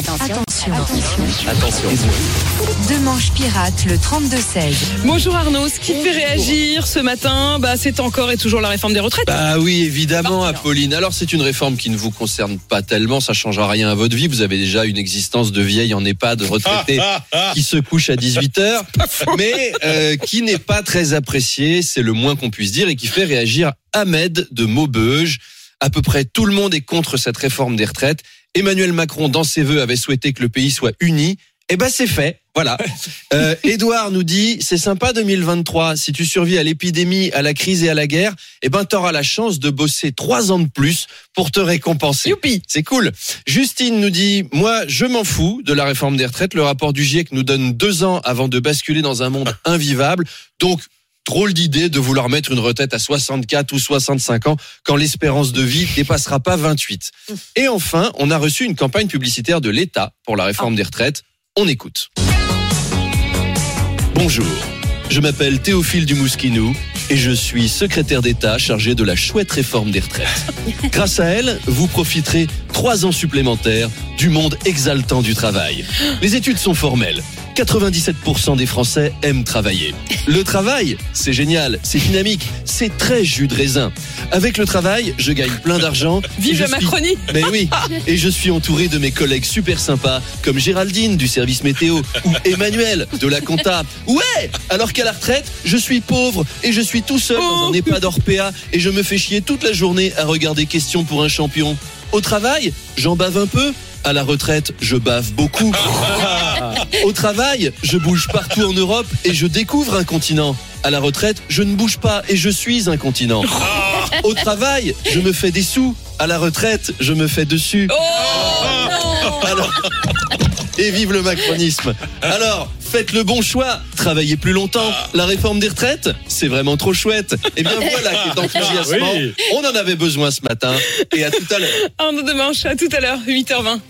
Attention. Attention. Deux manches pirates, le 32-16. Bonjour Arnaud, ce qui fait réagir ce matin, bah, c'est encore et toujours la réforme des retraites. Bah oui, évidemment. Apolline. Alors, c'est une réforme qui ne vous concerne pas tellement, ça changera rien à votre vie. Vous avez déjà une existence de vieille en EHPAD retraité qui se couche à 18 heures, mais euh, qui n'est pas très appréciée, c'est le moins qu'on puisse dire, et qui fait réagir Ahmed de Maubeuge. À peu près tout le monde est contre cette réforme des retraites. Emmanuel Macron, dans ses vœux, avait souhaité que le pays soit uni. Eh ben, c'est fait. Voilà. Euh, Edouard nous dit, c'est sympa 2023. Si tu survis à l'épidémie, à la crise et à la guerre, eh ben, t'auras la chance de bosser trois ans de plus pour te récompenser. Youpi C'est cool. Justine nous dit, moi, je m'en fous de la réforme des retraites. Le rapport du GIEC nous donne deux ans avant de basculer dans un monde invivable. Donc, drôle d'idée de vouloir mettre une retraite à 64 ou 65 ans quand l'espérance de vie dépassera pas 28. Et enfin, on a reçu une campagne publicitaire de l'État pour la réforme des retraites. On écoute. Bonjour, je m'appelle Théophile Dumousquinou et je suis secrétaire d'État chargé de la chouette réforme des retraites. Grâce à elle, vous profiterez trois ans supplémentaires du monde exaltant du travail. Les études sont formelles. 97% des Français aiment travailler. Le travail, c'est génial, c'est dynamique, c'est très jus de raisin. Avec le travail, je gagne plein d'argent. Vive la suis- Macronie mais oui, et je suis entouré de mes collègues super sympas, comme Géraldine du service météo ou Emmanuel de la compta. Ouais Alors qu'à la retraite, je suis pauvre et je suis tout seul dans un EHPAD hors PA et je me fais chier toute la journée à regarder Question pour un champion. Au travail, j'en bave un peu. À la retraite, je bave beaucoup. Au travail, je bouge partout en Europe et je découvre un continent. À la retraite, je ne bouge pas et je suis un continent. Au travail, je me fais des sous. À la retraite, je me fais dessus. Alors, et vive le macronisme. Alors, faites le bon choix. Travaillez plus longtemps. La réforme des retraites, c'est vraiment trop chouette. Et bien voilà qui est enthousiasmant. On en avait besoin ce matin. Et à tout à l'heure. Arnaud de manche, à tout à l'heure, 8h20.